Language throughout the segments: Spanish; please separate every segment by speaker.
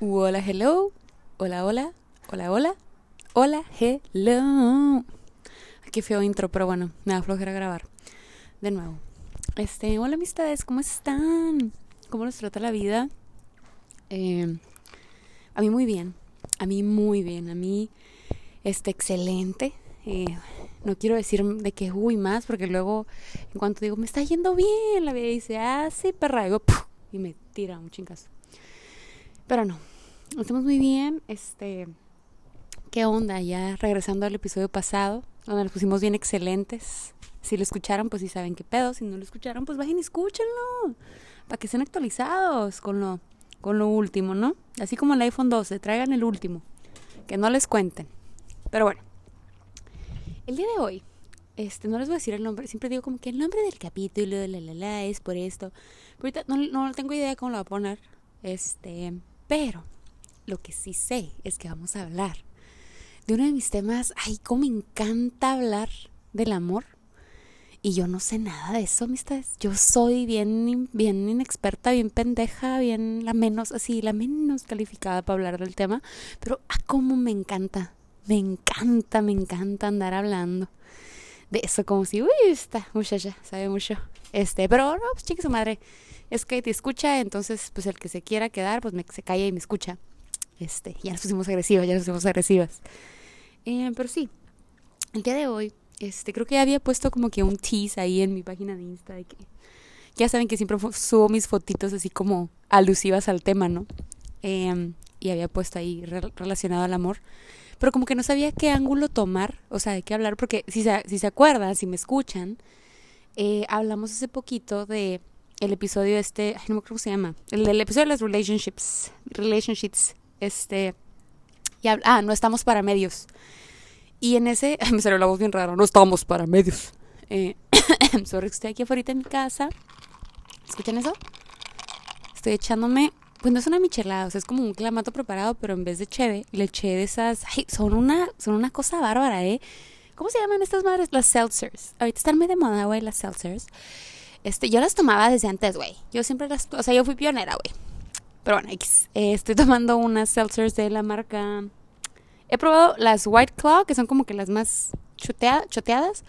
Speaker 1: Hola, hello. Hola, hola. Hola, hola. Hola, hello. Qué feo intro, pero bueno, me da flojera grabar. De nuevo. Este, hola amistades, ¿cómo están? ¿Cómo nos trata la vida? Eh, a mí muy bien. A mí muy bien. A mí, este, excelente. Eh, no quiero decir de que uy más, porque luego, en cuanto digo, me está yendo bien, la vida dice, ah, sí, perra, y, y me tira un chingazo. Pero no, estamos muy bien. Este, ¿qué onda? Ya regresando al episodio pasado, donde nos pusimos bien excelentes. Si lo escucharon, pues sí saben qué pedo. Si no lo escucharon, pues vayan y escúchenlo. Para que estén actualizados con lo, con lo último, ¿no? Así como el iPhone 12, traigan el último. Que no les cuenten. Pero bueno. El día de hoy, este, no les voy a decir el nombre, siempre digo como que el nombre del capítulo, la la la, es por esto. Pero ahorita no, no tengo idea cómo lo voy a poner. Este, pero lo que sí sé es que vamos a hablar de uno de mis temas. Ay, cómo me encanta hablar del amor. Y yo no sé nada de eso, amistades. Yo soy bien, bien inexperta, bien pendeja, bien la menos, así, la menos calificada para hablar del tema. Pero, ah, cómo me encanta. Me encanta, me encanta andar hablando de eso, como si, uy, esta muchacha sabe mucho. Este, pero no, pues su madre es que te escucha, entonces pues el que se quiera quedar, pues me, se calla y me escucha. Este, ya nos pusimos agresivas, ya nos pusimos agresivas. Eh, pero sí, el día de hoy, este, creo que ya había puesto como que un tease ahí en mi página de Insta que ya saben que siempre subo mis fotitos así como alusivas al tema, ¿no? Eh, y había puesto ahí relacionado al amor. Pero como que no sabía qué ángulo tomar, o sea, de qué hablar, porque si se, si se acuerdan, si me escuchan, eh, hablamos hace poquito de el episodio este, no me acuerdo cómo se llama, el episodio de las relationships, relationships, este, y ah, no estamos para medios. Y en ese, me salió la voz bien rara, no estamos para medios. Eh, sorry, estoy aquí afuera en mi casa. ¿Escuchan eso? Estoy echándome, pues no es una michelada, o sea, es como un clamato preparado, pero en vez de cheve, le eché de esas, ay, son una, son una cosa bárbara, ¿eh? ¿Cómo se llaman estas madres? Las seltzers. Ahorita están muy de moda, güey, las seltzers. Este, yo las tomaba desde antes, güey. Yo siempre las, o sea, yo fui pionera, güey. Pero bueno, eh, estoy tomando unas seltzers de la marca. He probado las White Claw, que son como que las más choteadas.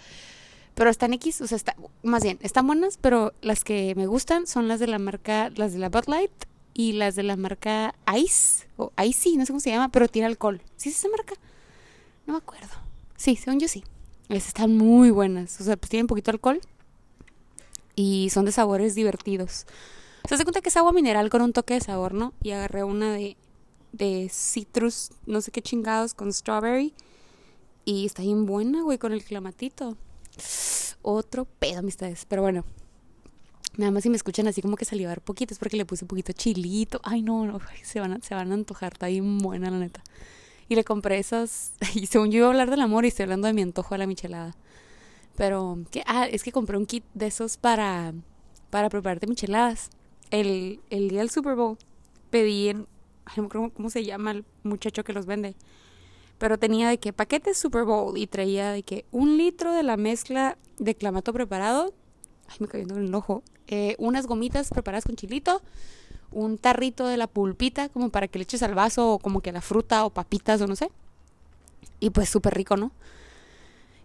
Speaker 1: Pero están X, o sea, está, más bien, están buenas, pero las que me gustan son las de la marca, las de la Bud Light y las de la marca Ice, o Icy, no sé cómo se llama, pero tiene alcohol. ¿Sí es esa marca? No me acuerdo. Sí, según yo sí. Están muy buenas, o sea, pues tienen poquito alcohol y son de sabores divertidos. Se hace cuenta que es agua mineral con un toque de sabor, ¿no? Y agarré una de, de citrus, no sé qué chingados, con strawberry. Y está bien buena, güey, con el clamatito. Otro pedo, amistades. Pero bueno, nada más si me escuchan así como que salivar poquito, es porque le puse poquito chilito. Ay, no, no, se van a, se van a antojar, está bien buena, la neta. Y le compré esos, y según yo iba a hablar del amor y estoy hablando de mi antojo a la michelada. Pero, ¿qué? Ah, es que compré un kit de esos para, para prepararte micheladas. El, el día del Super Bowl pedí no me cómo se llama el muchacho que los vende. Pero tenía de que paquetes Super Bowl y traía de que un litro de la mezcla de clamato preparado. Ay, me cayendo en el ojo. Eh, unas gomitas preparadas con chilito. Un tarrito de la pulpita, como para que le eches al vaso, o como que la fruta, o papitas, o no sé. Y pues súper rico, ¿no?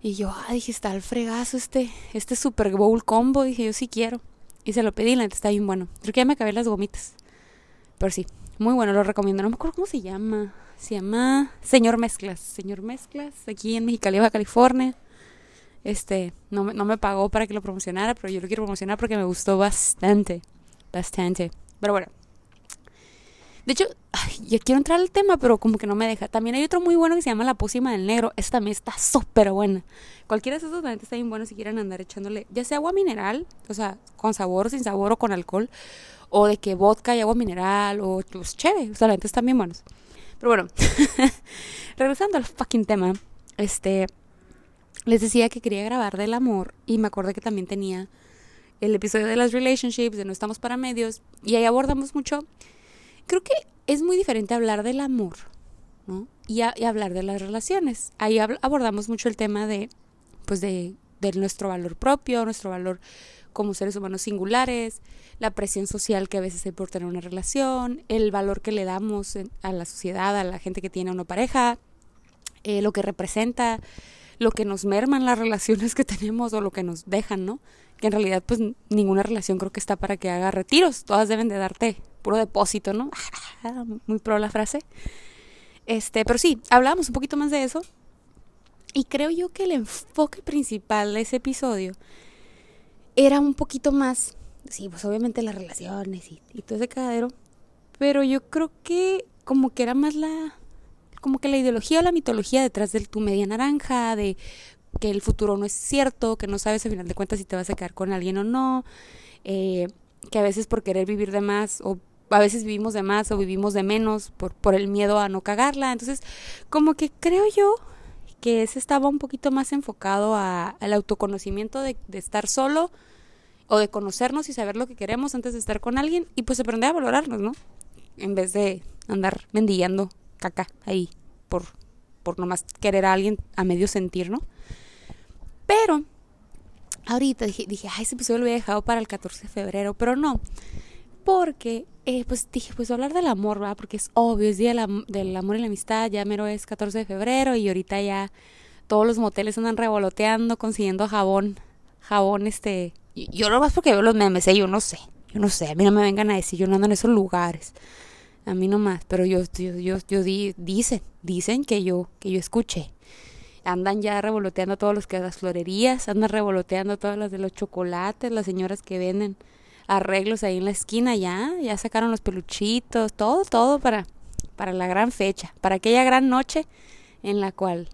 Speaker 1: Y yo, ah, dije, está el fregazo este, este Super Bowl combo. Dije, yo sí quiero. Y se lo pedí, la neta está bien bueno. Creo que ya me acabé las gomitas. Pero sí, muy bueno, lo recomiendo. No me acuerdo cómo se llama. Se llama Señor Mezclas. Señor Mezclas, aquí en Mexicali, Baja California. Este, no, no me pagó para que lo promocionara, pero yo lo quiero promocionar porque me gustó bastante. Bastante. Pero bueno, de hecho, ya quiero entrar al tema, pero como que no me deja. También hay otro muy bueno que se llama La Pócima del Negro. Esta también está súper buena. Cualquiera de esos también está bien bueno si quieren andar echándole, ya sea agua mineral, o sea, con sabor, sin sabor o con alcohol, o de que vodka y agua mineral, o pues chévere. O sea, la están bien buenos. Pero bueno, regresando al fucking tema, este, les decía que quería grabar del amor y me acordé que también tenía el episodio de las relationships, de no estamos para medios, y ahí abordamos mucho Creo que es muy diferente hablar del amor, ¿no? Y, hablar de las relaciones. Ahí abordamos mucho el tema de, pues, de, de nuestro valor propio, nuestro valor como seres humanos singulares, la presión social que a veces hay por tener una relación, el valor que le damos a la sociedad, a la gente que tiene una pareja, eh, lo que representa, lo que nos merman las relaciones que tenemos o lo que nos dejan, ¿no? Que en realidad pues ninguna relación creo que está para que haga retiros, todas deben de darte puro depósito, ¿no? Muy pro la frase. Este, pero sí, hablábamos un poquito más de eso. Y creo yo que el enfoque principal de ese episodio era un poquito más, sí, pues obviamente las relaciones y, todo ese cadero, pero yo creo que como que era más la, como que la ideología o la mitología detrás de tu media naranja, de que el futuro no es cierto, que no sabes al final de cuentas si te vas a quedar con alguien o no, eh, que a veces por querer vivir de más o a veces vivimos de más o vivimos de menos por, por el miedo a no cagarla. Entonces, como que creo yo que ese estaba un poquito más enfocado a, al autoconocimiento de, de, estar solo o de conocernos y saber lo que queremos antes de estar con alguien y pues aprender a valorarnos, ¿no? En vez de andar mendigando caca ahí por, por nomás querer a alguien a medio sentir, ¿no? Pero ahorita dije, dije, ay, ese episodio lo había dejado para el 14 de febrero, pero no, porque eh, pues dije, pues hablar del amor, ¿verdad? Porque es obvio, es día del amor y la amistad, ya mero es 14 de febrero y ahorita ya todos los moteles andan revoloteando, consiguiendo jabón, jabón este, yo no más porque veo los memes, ¿eh? yo no sé, yo no sé, a mí no me vengan a decir, yo no ando en esos lugares a mí nomás, pero yo, yo, yo, yo di, dicen, dicen que yo, que yo escuché. Andan ya revoloteando todos los que las florerías, andan revoloteando todas las de los chocolates, las señoras que venden arreglos ahí en la esquina ya, ya sacaron los peluchitos, todo, todo para, para la gran fecha, para aquella gran noche en la cual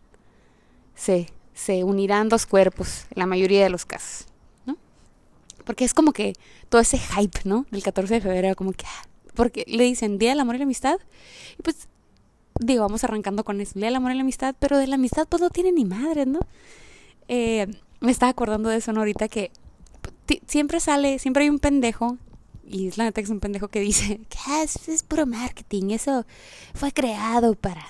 Speaker 1: se, se unirán dos cuerpos, la mayoría de los casos, ¿no? Porque es como que todo ese hype, ¿no? Del 14 de febrero, como que, ah, porque le dicen Día del Amor y la Amistad. Y pues, digo, vamos arrancando con eso, Día del Amor y la Amistad, pero de la amistad pues no tiene ni madre, ¿no? Eh, me estaba acordando de eso ahorita que siempre sale, siempre hay un pendejo, y es la neta que es un pendejo que dice que es, es puro marketing, eso fue creado para,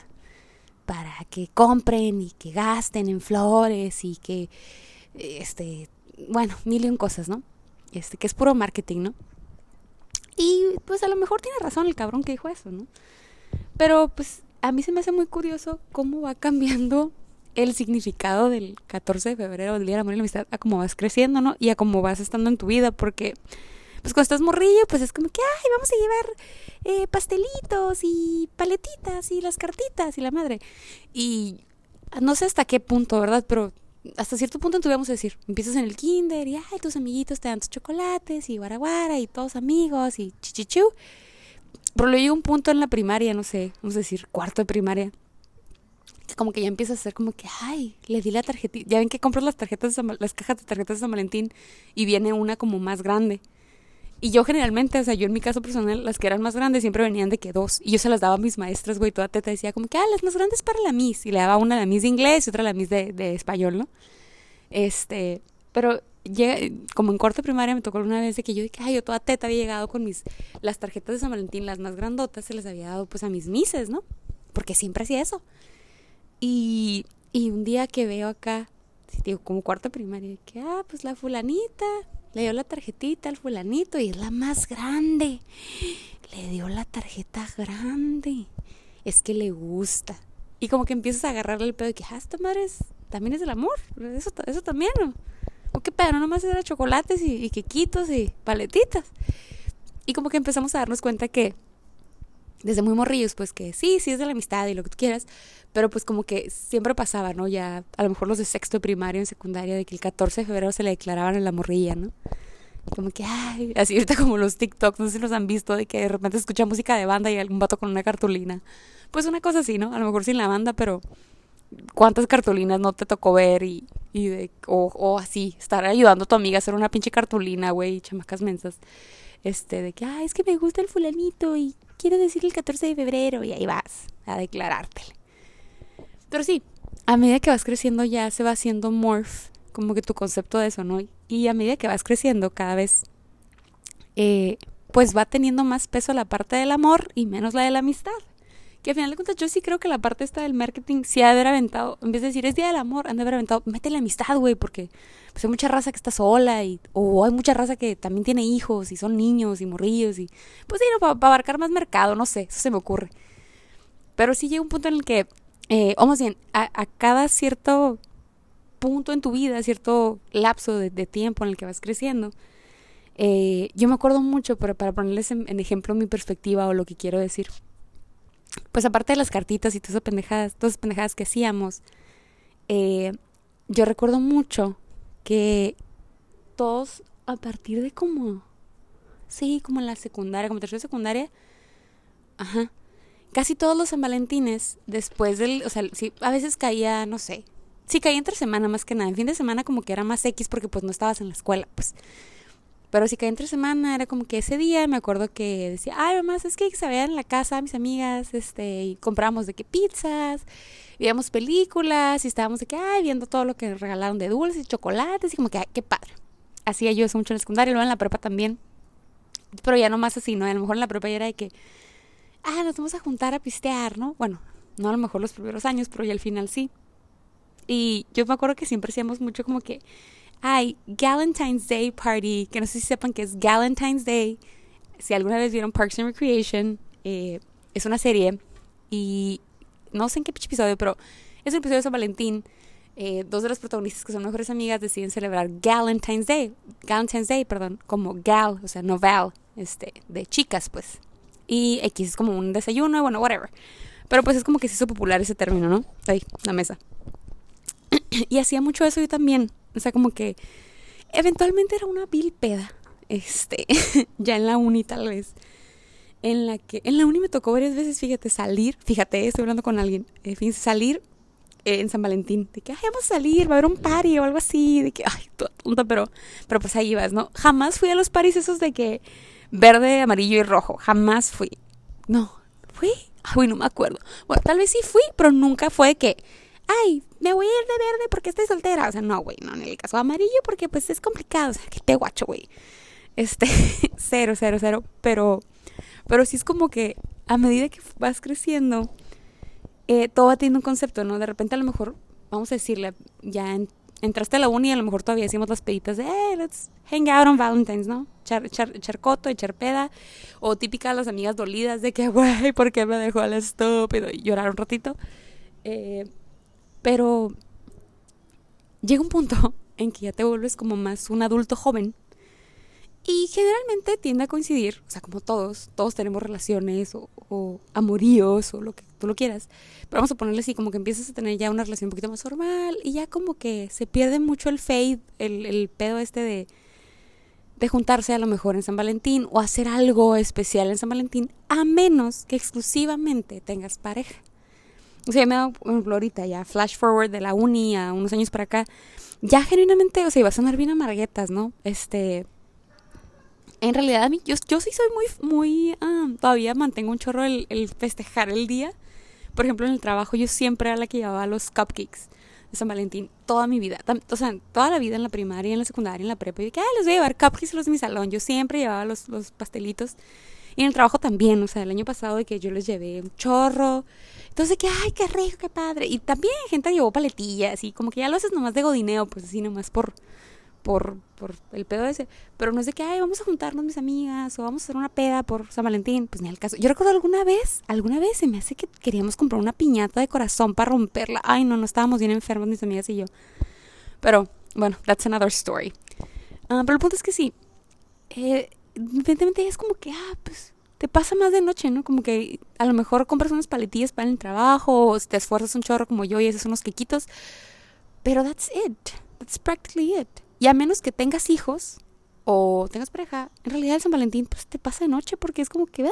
Speaker 1: para que compren y que gasten en flores y que, este, bueno, mil y un cosas, ¿no? Este, que es puro marketing, ¿no? Y pues a lo mejor tiene razón el cabrón que dijo eso, ¿no? Pero pues a mí se me hace muy curioso cómo va cambiando el significado del 14 de febrero, del Día del Amor y la Amistad, a cómo vas creciendo, ¿no? Y a cómo vas estando en tu vida, porque pues cuando estás morrillo, pues es como que, ay, vamos a llevar eh, pastelitos y paletitas y las cartitas y la madre. Y no sé hasta qué punto, ¿verdad? Pero hasta cierto punto vamos a decir, empiezas en el kinder y ay, tus amiguitos te dan tus chocolates y guaraguara y todos amigos y chichichu. Pero luego llega un punto en la primaria, no sé, vamos a decir, cuarto de primaria, como que ya empieza a ser como que, ay, le di la tarjetita. Ya ven que compras las tarjetas, las cajas de tarjetas de San Valentín y viene una como más grande. Y yo generalmente, o sea, yo en mi caso personal, las que eran más grandes siempre venían de que dos. Y yo se las daba a mis maestras, güey, toda teta decía como que, ah, las más grandes para la Miss. Y le daba una a la Miss de inglés y otra a la Miss de, español, ¿no? Este, pero llega, como en corte primaria me tocó una vez de que yo dije, ay, yo toda teta había llegado con mis, las tarjetas de San Valentín, las más grandotas, se las había dado pues a mis mises, ¿no? Porque siempre hacía eso. Y, y un día que veo acá, como cuarto primaria, que, ah, pues la fulanita, le dio la tarjetita al fulanito y es la más grande. Le dio la tarjeta grande. Es que le gusta. Y como que empiezas a agarrarle el pedo de que, ah, esta madre también es del amor. Eso, eso también, ¿no? ¿O qué pedo? No nomás era chocolates y, y quequitos y paletitas. Y como que empezamos a darnos cuenta que desde muy morrillos, pues que sí, sí es de la amistad y lo que tú quieras, pero pues como que siempre pasaba, ¿no? Ya a lo mejor los de sexto de primaria en secundaria, de que el 14 de febrero se le declaraban en la morrilla, ¿no? Como que, ay, así ahorita como los TikToks, no sé si los han visto, de que de repente escuchan música de banda y algún vato con una cartulina. Pues una cosa así, ¿no? A lo mejor sin la banda, pero cuántas cartulinas no te tocó ver y, y de, o, o así, estar ayudando a tu amiga a hacer una pinche cartulina, güey, chamacas mensas. Este, de que, ay, es que me gusta el fulanito y quiero decir el 14 de febrero y ahí vas a declarártele. Pero sí, a medida que vas creciendo ya se va haciendo morph, como que tu concepto de eso, ¿no? Y a medida que vas creciendo cada vez, eh, pues va teniendo más peso la parte del amor y menos la de la amistad. Que al final de cuentas yo sí creo que la parte esta del marketing sí ha de haber aventado, en vez de decir es día del amor, han de haber aventado, métele amistad, güey, porque pues hay mucha raza que está sola y, o hay mucha raza que también tiene hijos y son niños y morrillos y pues sí, no, para abarcar más mercado, no sé, eso se me ocurre. Pero sí llega un punto en el que, eh, o más bien, a, cada cierto punto en tu vida, cierto lapso de, tiempo en el que vas creciendo, eh, yo me acuerdo mucho, pero para ponerles en, ejemplo mi perspectiva o lo que quiero decir. Pues aparte de las cartitas y todas esas pendejadas, todas esas pendejadas que hacíamos, eh, yo recuerdo mucho que todos a partir de como, sí, como en la secundaria, como tercera secundaria, ajá, casi todos los San Valentines, después del, o sea, sí, a veces caía, no sé, sí caía entre semana más que nada, en fin de semana como que era más X porque pues no estabas en la escuela, pues. Pero si caía entre semana, era como que ese día me acuerdo que decía, ay mamá, es que se veían en la casa mis amigas, este, y compramos de que pizzas, veíamos películas, y estábamos de que, ay, viendo todo lo que regalaron de dulces y chocolates, y como que, ay, qué padre. Hacía yo eso mucho en la secundaria, luego en la prepa también. Pero ya no más así, ¿no? A lo mejor en la prepa ya era de que, ah, nos vamos a juntar a pistear, ¿no? Bueno, no a lo mejor los primeros años, pero ya al final sí. Y yo me acuerdo que siempre hacíamos mucho como que, ay, Galentine's Day Party, que no sé si sepan que es Galentine's Day. Si alguna vez vieron Parks and Recreation, eh, es una serie y no sé en qué episodio, pero es un episodio de San Valentín. Eh, dos de las protagonistas que son mejores amigas deciden celebrar Galentine's Day, Galentine's Day, perdón, como gal, o sea, no val, este, de chicas, pues. Y X es como un desayuno, bueno, whatever. Pero pues es como que se hizo popular ese término, ¿no? Ahí, la mesa. y hacía mucho eso yo también. O sea, como que eventualmente era una vil peda. Este, ya en la uni tal vez. En la que, en la uni me tocó varias veces, fíjate, salir. Fíjate, estoy hablando con alguien. En fin, salir en San Valentín. De que, ay, vamos a salir, va a haber un party o algo así. De que, ay, toda tonta, pero, pero pues ahí vas, ¿no? Jamás fui a los paris esos de que verde, amarillo y rojo. Jamás fui. No, ¿fui? Ay, no me acuerdo. Bueno, tal vez sí fui, pero nunca fue que, ay, me voy a ir de verde porque estoy soltera. O sea, no, güey, no, en el caso amarillo porque pues es complicado. O sea, que te guacho, güey. Este, cero, cero, cero. Pero, pero sí es como que a medida que vas creciendo, eh, todo va teniendo un concepto, ¿no? De repente a lo mejor, vamos a decirle, ya en entraste a la uni y a lo mejor todavía hicimos las peditas de, hey, let's hang out on Valentine's, ¿no? Echar, echar, echar coto, echar peda. O típica las amigas dolidas de que, güey, ¿por qué me dejó al estúpido? Y llorar un ratito. Eh, pero llega un punto en que ya te vuelves como más un adulto joven. Y generalmente tiende a coincidir, o sea, como todos, todos tenemos relaciones o, o amoríos o lo que tú lo quieras. Pero vamos a ponerle así, como que empiezas a tener ya una relación un poquito más formal y ya como que se pierde mucho el fade, el, pedo este de, de juntarse a lo mejor en San Valentín o hacer algo especial en San Valentín, a menos que exclusivamente tengas pareja. O sea, me da un ahorita ya flash forward de la uni a unos años para acá, ya genuinamente, o sea, iba a sonar bien amarguetas, ¿no? Este, en realidad a mí, yo, yo sí soy muy, muy, ah, todavía mantengo un chorro el, el festejar el día por ejemplo, en el trabajo yo siempre era la que llevaba los cupcakes de San Valentín toda mi vida. O sea, toda la vida en la primaria, en la secundaria, en la prepa. Y de que, ah, les voy a llevar cupcakes a los de mi salón. Yo siempre llevaba los, los pastelitos. Y en el trabajo también, o sea, el año pasado de que yo les llevé un chorro. Entonces, que, ay, qué rico, qué padre. Y también gente llevó paletillas y como que ya lo haces nomás de godineo, pues así nomás por, por, por el pedo ese. Pero no es de que, ay, vamos a juntarnos mis amigas o vamos a hacer una peda por San Valentín. Pues ni al caso. Yo recuerdo alguna vez, alguna vez se me hace que queríamos comprar una piñata de corazón para romperla. Ay, no, no estábamos bien enfermos mis amigas y yo. Pero, bueno, that's another story. Ah, pero el punto es que sí. Eh, evidentemente es como que, ah, pues te pasa más de noche, ¿no? Como que a lo mejor compras unas paletillas para el trabajo o te esfuerzas un chorro como yo y haces unos quequitos. Pero that's it. That's practically it. Y a menos que tengas hijos o tengas pareja, en realidad el San Valentín pues te pasa de noche porque es como que,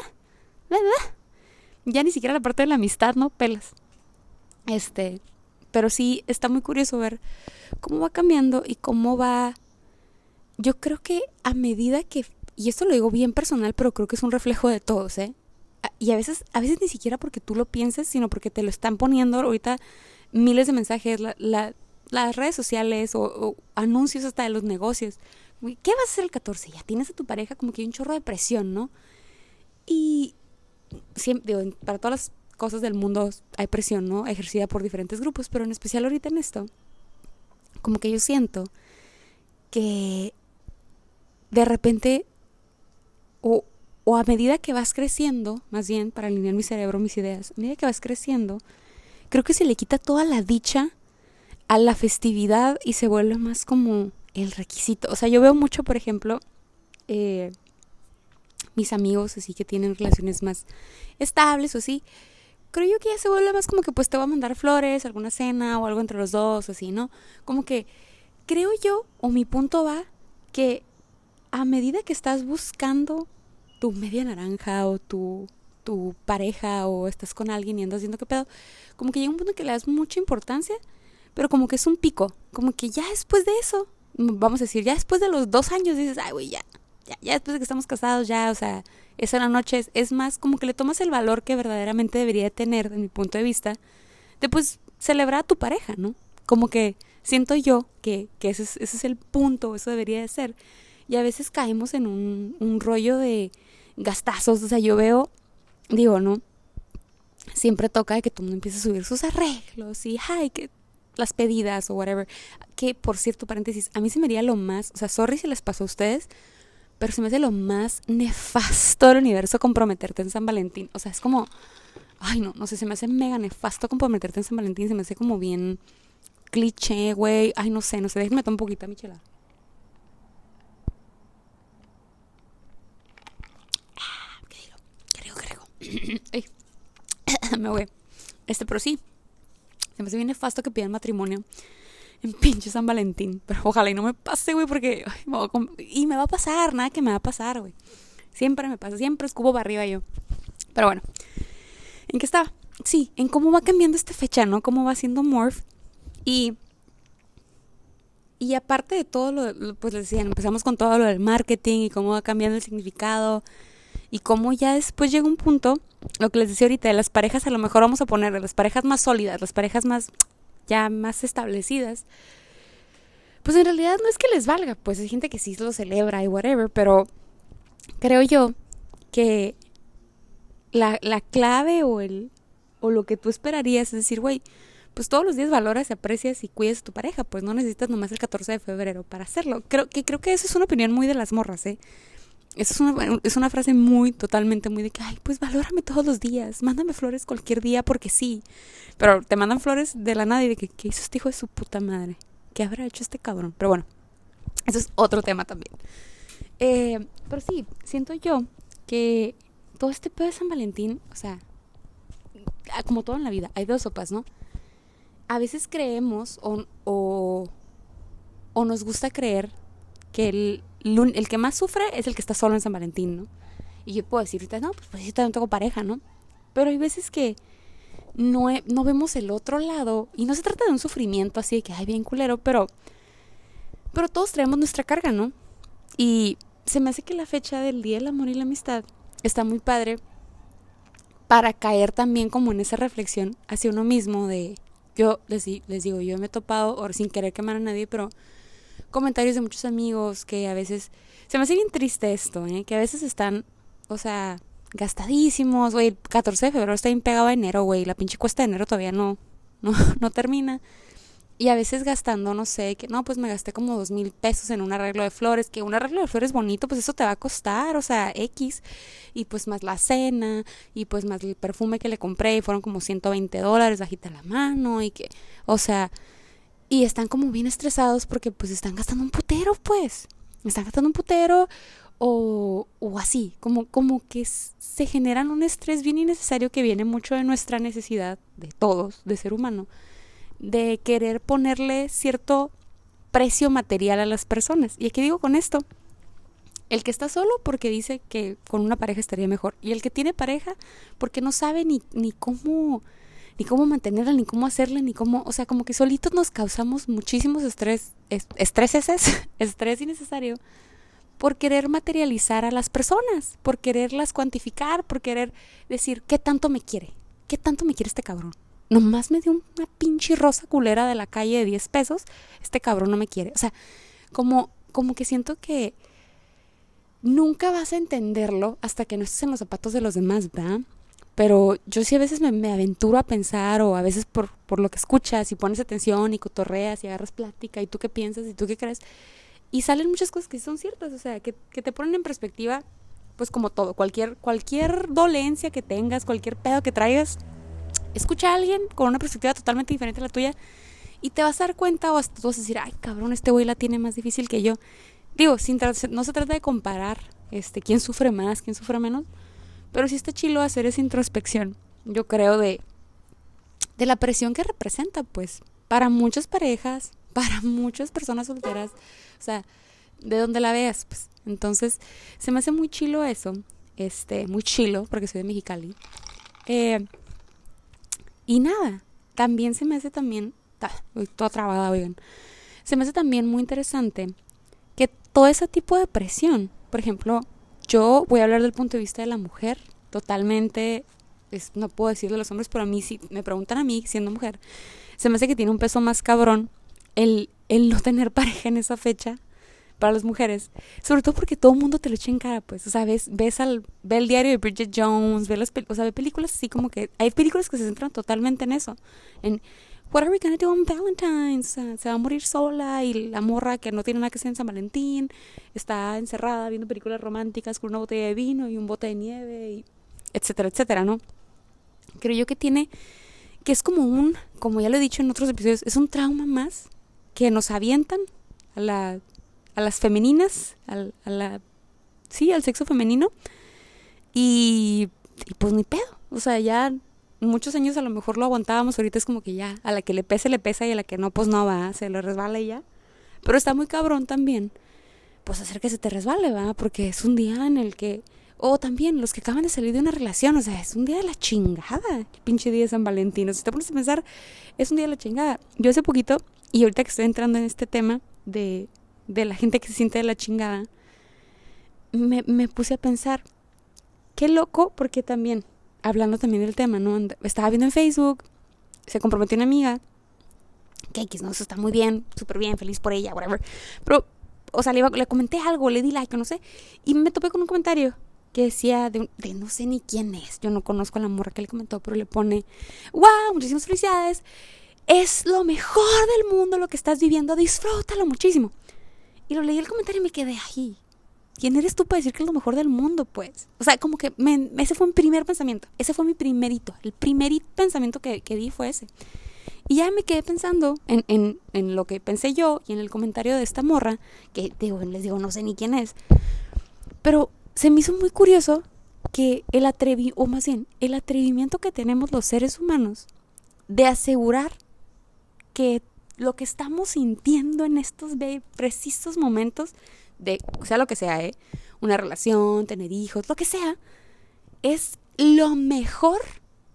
Speaker 1: Ya ni siquiera la parte de la amistad, ¿no? Pelas. Este, pero sí está muy curioso ver cómo va cambiando y cómo va... Yo creo que a medida que... Y esto lo digo bien personal, pero creo que es un reflejo de todos, ¿eh? Y a veces, a veces ni siquiera porque tú lo pienses, sino porque te lo están poniendo ahorita miles de mensajes, la, la las redes sociales o, anuncios hasta de los negocios. ¿Qué vas a hacer el 14? Ya tienes a tu pareja como que hay un chorro de presión, ¿no? Y siempre, digo, para todas las cosas del mundo hay presión, ¿no? Ejercida por diferentes grupos, pero en especial ahorita en esto, como que yo siento que de repente, o, o a medida que vas creciendo, más bien para alinear mi cerebro, mis ideas, a medida que vas creciendo, creo que se le quita toda la dicha a la festividad y se vuelve más como el requisito. O sea, yo veo mucho, por ejemplo, eh, mis amigos así que tienen relaciones más estables o así. Creo yo que ya se vuelve más como que pues te va a mandar flores, alguna cena o algo entre los dos, así, ¿no? Como que creo yo, o mi punto va, que a medida que estás buscando tu media naranja o tu, tu pareja o estás con alguien y andas viendo qué pedo, como que llega un punto que le das mucha importancia, pero como que es un pico, como que ya después de eso, vamos a decir, ya después de los dos años dices, ay, güey, ya, ya, ya después de que estamos casados, ya, o sea, esa la noche es, más como que le tomas el valor que verdaderamente debería tener, de mi punto de vista, de pues celebrar a tu pareja, ¿no? Como que siento yo que, que ese, es, ese es el punto, eso debería de ser. Y a veces caemos en un, un rollo de gastazos, o sea, yo veo, digo, ¿no? Siempre toca de que todo el mundo empiece a subir sus arreglos y, ay, que las pedidas o whatever. Que, por cierto, paréntesis, a mí se me haría lo más, o sea, sorry si les pasó a ustedes, pero se me hace lo más nefasto del universo comprometerte en San Valentín. O sea, es como, ay no, no sé, se me hace mega nefasto comprometerte en San Valentín, se me hace como bien cliché, güey. Ay, no sé, no sé, déjenme tomar un poquito a mi chela. Ah, ¿Qué? ¿Qué. Ay, me voy. Este, pero sí, se me hace bien que pidan matrimonio en pinche San Valentín. Pero ojalá y no me pase, güey, porque. Y me va a pasar, nada que me va a pasar, güey. Siempre me pasa, siempre escubo para arriba yo. Pero bueno, ¿en qué estaba? Sí, en cómo va cambiando esta fecha, ¿no? Cómo va siendo Morph. Y. Y aparte de todo lo, pues les decía, empezamos con todo lo del marketing y cómo va cambiando el significado y cómo ya después llega un punto, lo que les decía ahorita, de las parejas a lo mejor vamos a poner, las parejas más sólidas, las parejas más ya más establecidas, pues en realidad no es que les valga, pues hay gente que sí lo celebra y whatever, pero creo yo que la, la clave o el o lo que tú esperarías es decir, güey, pues todos los días valoras, aprecias y cuidas a tu pareja, pues no necesitas nomás el 14 de febrero para hacerlo. Creo que creo que eso es una opinión muy de las morras, ¿eh? Esa es una, es una frase muy, totalmente muy de que, ay, pues valórame todos los días, mándame flores cualquier día porque sí. Pero te mandan flores de la nada y de que, ¿qué hizo este hijo de su puta madre? ¿Qué habrá hecho este cabrón? Pero bueno, eso es otro tema también. Eh, pero sí, siento yo que todo este pedo de San Valentín, o sea, como todo en la vida, hay dos sopas, ¿no? A veces creemos o, o, o nos gusta creer que el, el que más sufre es el que está solo en San Valentín, ¿no? Y yo puedo decir no, pues, pues yo también tengo pareja, ¿no? Pero hay veces que no, no vemos el otro lado y no se trata de un sufrimiento así de que, ay, bien culero, pero, pero todos traemos nuestra carga, ¿no? Y se me hace que la fecha del Día del Amor y la Amistad está muy padre para caer también como en esa reflexión hacia uno mismo de, yo les, les digo, yo me he topado, o sin querer quemar a nadie, pero comentarios de muchos amigos que a veces, se me hace bien triste esto, ¿eh? que a veces están, o sea, gastadísimos, güey, 14 de febrero está bien pegado a enero, güey, la pinche cuesta de enero todavía no, no, no termina. Y a veces gastando, no sé, que no, pues me gasté como dos mil pesos en un arreglo de flores, que un arreglo de flores bonito, pues eso te va a costar, o sea, X. Y pues más la cena, y pues más el perfume que le compré, y fueron como 120 dólares, bajita la mano, y que, o sea, y están como bien estresados porque pues están gastando un putero, pues. Están gastando un putero o, o así, como, como que se generan un estrés bien innecesario que viene mucho de nuestra necesidad, de todos, de ser humano, de querer ponerle cierto precio material a las personas. ¿Y qué digo con esto? El que está solo porque dice que con una pareja estaría mejor. Y el que tiene pareja porque no sabe ni, ni cómo ni cómo mantenerla, ni cómo hacerla, ni cómo, o sea, como que solitos nos causamos muchísimos estrés, estreses, estrés innecesario por querer materializar a las personas, por quererlas cuantificar, por querer decir, ¿qué tanto me quiere? ¿Qué tanto me quiere este cabrón? Nomás me dio una pinche rosa culera de la calle de 10 pesos, este cabrón no me quiere. O sea, como, como que siento que nunca vas a entenderlo hasta que no estés en los zapatos de los demás, ¿verdad? Pero yo sí a veces me, aventuro a pensar o a veces por, por lo que escuchas y pones atención y cotorreas y agarras plática y tú qué piensas y tú qué crees. Y salen muchas cosas que son ciertas, o sea, que, que te ponen en perspectiva, pues como todo, cualquier, cualquier dolencia que tengas, cualquier pedo que traigas, escucha a alguien con una perspectiva totalmente diferente a la tuya y te vas a dar cuenta o hasta tú vas a decir, ay cabrón, este güey la tiene más difícil que yo. Digo, sin no se trata de comparar este, quién sufre más, quién sufre menos, pero sí está chilo hacer esa introspección, yo creo, de, de la presión que representa, pues, para muchas parejas, para muchas personas solteras, o sea, de donde la veas, pues. Entonces, se me hace muy chilo eso, este, muy chilo, porque soy de Mexicali. Eh, y nada, también se me hace también, estoy toda trabada, oigan, se me hace también muy interesante que todo ese tipo de presión, por ejemplo, yo voy a hablar del punto de vista de la mujer, totalmente, no puedo decir de los hombres, pero a mí, si me preguntan a mí, siendo mujer, se me hace que tiene un peso más cabrón el, el no tener pareja en esa fecha para las mujeres, sobre todo porque todo el mundo te lo echa en cara, pues, o sea, ves, ves al, ve el diario de Bridget Jones, ve las, o sea, ve películas así como que, hay películas que se centran totalmente en eso, en what are we gonna do on Valentine's? se va a morir sola y la morra que no tiene nada que hacer en San Valentín está encerrada viendo películas románticas con una botella de vino y un bote de nieve, y etcétera, etcétera, ¿no? Creo yo que tiene, que es como un, como ya lo he dicho en otros episodios, es un trauma más que nos avientan a, la, a las femeninas, al, a la, sí, al sexo femenino y, y pues ni pedo, o sea, ya muchos años a lo mejor lo aguantábamos, ahorita es como que ya, a la que le pese, le pesa y a la que no, pues no va, se le resbala y ya. Pero está muy cabrón también, pues hacer que se te resbale, va, porque es un día en el que, o también los que acaban de salir de una relación, o sea, es un día de la chingada, el pinche día de San Valentín, si te pones a pensar, es un día de la chingada. Yo hace poquito, y ahorita que estoy entrando en este tema de, de la gente que se siente de la chingada, me, me puse a pensar, qué loco, porque también hablando también del tema, ¿no? Estaba viendo en Facebook, se comprometió una amiga, que X, ¿no? Eso está muy bien, súper bien, feliz por ella, whatever. Pero, o sea, le, le, comenté algo, le di like, no sé, y me topé con un comentario que decía de, de, no sé ni quién es, yo no conozco a la morra que le comentó, pero le pone, wow, muchísimas felicidades, es lo mejor del mundo lo que estás viviendo, disfrútalo muchísimo. Y lo leí el comentario y me quedé ahí. ¿Quién eres tú para decir que es lo mejor del mundo, pues? O sea, como que ese fue mi primer pensamiento, ese fue mi primerito, el primer pensamiento que, que di fue ese. Y ya me quedé pensando en, en, en, lo que pensé yo y en el comentario de esta morra, que digo, les digo, no sé ni quién es, pero se me hizo muy curioso que el atrevi o más bien, el atrevimiento que tenemos los seres humanos de asegurar que lo que estamos sintiendo en estos precisos momentos de sea lo que sea, ¿eh? una relación, tener hijos, lo que sea, es lo mejor